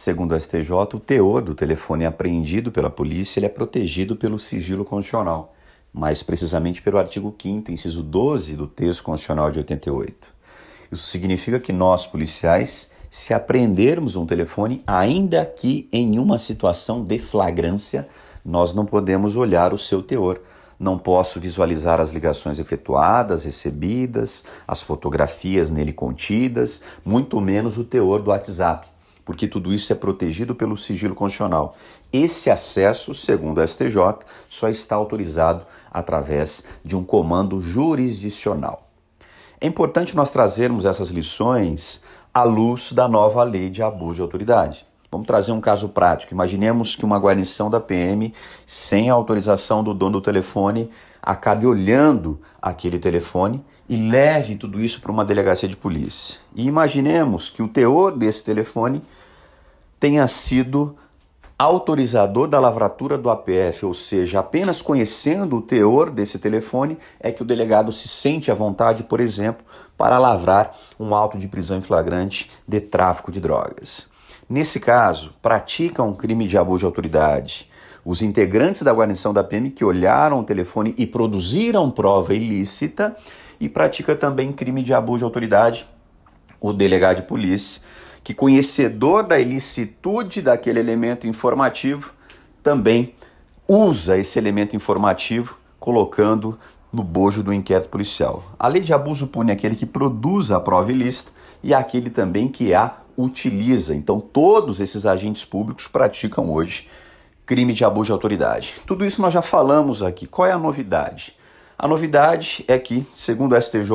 segundo o STJ, o teor do telefone apreendido pela polícia é protegido pelo sigilo constitucional, mais precisamente pelo artigo 5 inciso 12 do texto constitucional de 88. Isso significa que nós, policiais, se apreendermos um telefone, ainda que em uma situação de flagrância, nós não podemos olhar o seu teor. Não posso visualizar as ligações efetuadas, recebidas, as fotografias nele contidas, muito menos o teor do WhatsApp, porque tudo isso é protegido pelo sigilo constitucional. Esse acesso, segundo o STJ, só está autorizado através de um comando jurisdicional. É importante nós trazermos essas lições à luz da nova lei de abuso de autoridade. Vamos trazer um caso prático. Imaginemos que uma guarnição da PM, sem a autorização do dono do telefone, acabe olhando aquele telefone e leve tudo isso para uma delegacia de polícia. E imaginemos que o teor desse telefone tenha sido autorizador da lavratura do APF, ou seja, apenas conhecendo o teor desse telefone é que o delegado se sente à vontade, por exemplo, para lavrar um auto de prisão em flagrante de tráfico de drogas. Nesse caso, praticam um crime de abuso de autoridade os integrantes da guarnição da PM que olharam o telefone e produziram prova ilícita e pratica também crime de abuso de autoridade o delegado de polícia, que conhecedor da ilicitude daquele elemento informativo, também usa esse elemento informativo colocando no bojo do inquérito policial. A lei de abuso pune aquele que produz a prova ilícita e aquele também que a utiliza. Então, todos esses agentes públicos praticam hoje crime de abuso de autoridade. Tudo isso nós já falamos aqui. Qual é a novidade? A novidade é que, segundo o STJ,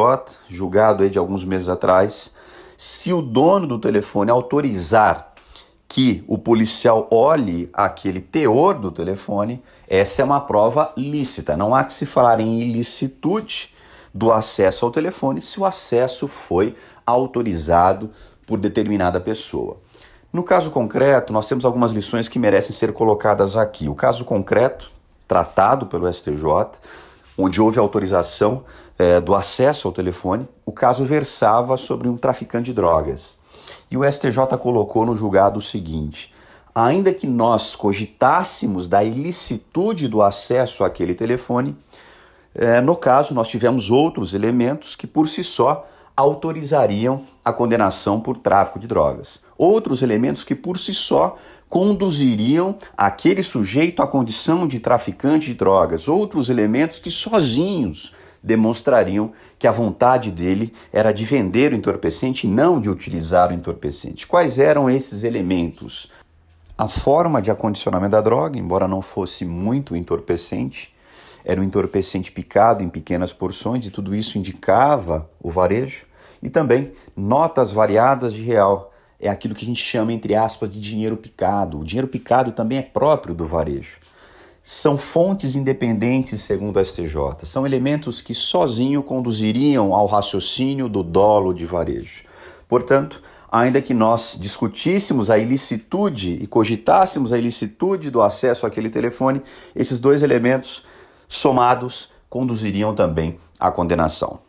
julgado de alguns meses atrás, se o dono do telefone autorizar que o policial olhe aquele teor do telefone, essa é uma prova lícita. Não há que se falar em ilicitude do acesso ao telefone se o acesso foi autorizado por determinada pessoa. No caso concreto, nós temos algumas lições que merecem ser colocadas aqui. O caso concreto, tratado pelo STJ, onde houve autorização é, do acesso ao telefone, o caso versava sobre um traficante de drogas. E o STJ colocou no julgado o seguinte: ainda que nós cogitássemos da ilicitude do acesso àquele telefone, é, no caso nós tivemos outros elementos que por si só autorizariam a condenação por tráfico de drogas. Outros elementos que por si só conduziriam aquele sujeito à condição de traficante de drogas. Outros elementos que sozinhos demonstrariam que a vontade dele era de vender o entorpecente e não de utilizar o entorpecente. Quais eram esses elementos? A forma de acondicionamento da droga, embora não fosse muito entorpecente, era um entorpecente picado em pequenas porções e tudo isso indicava o varejo. E também notas variadas de real. É aquilo que a gente chama, entre aspas, de dinheiro picado. O dinheiro picado também é próprio do varejo. São fontes independentes, segundo a STJ. São elementos que sozinho conduziriam ao raciocínio do dolo de varejo. Portanto, ainda que nós discutíssemos a ilicitude e cogitássemos a ilicitude do acesso àquele telefone, esses dois elementos somados conduziriam também à condenação.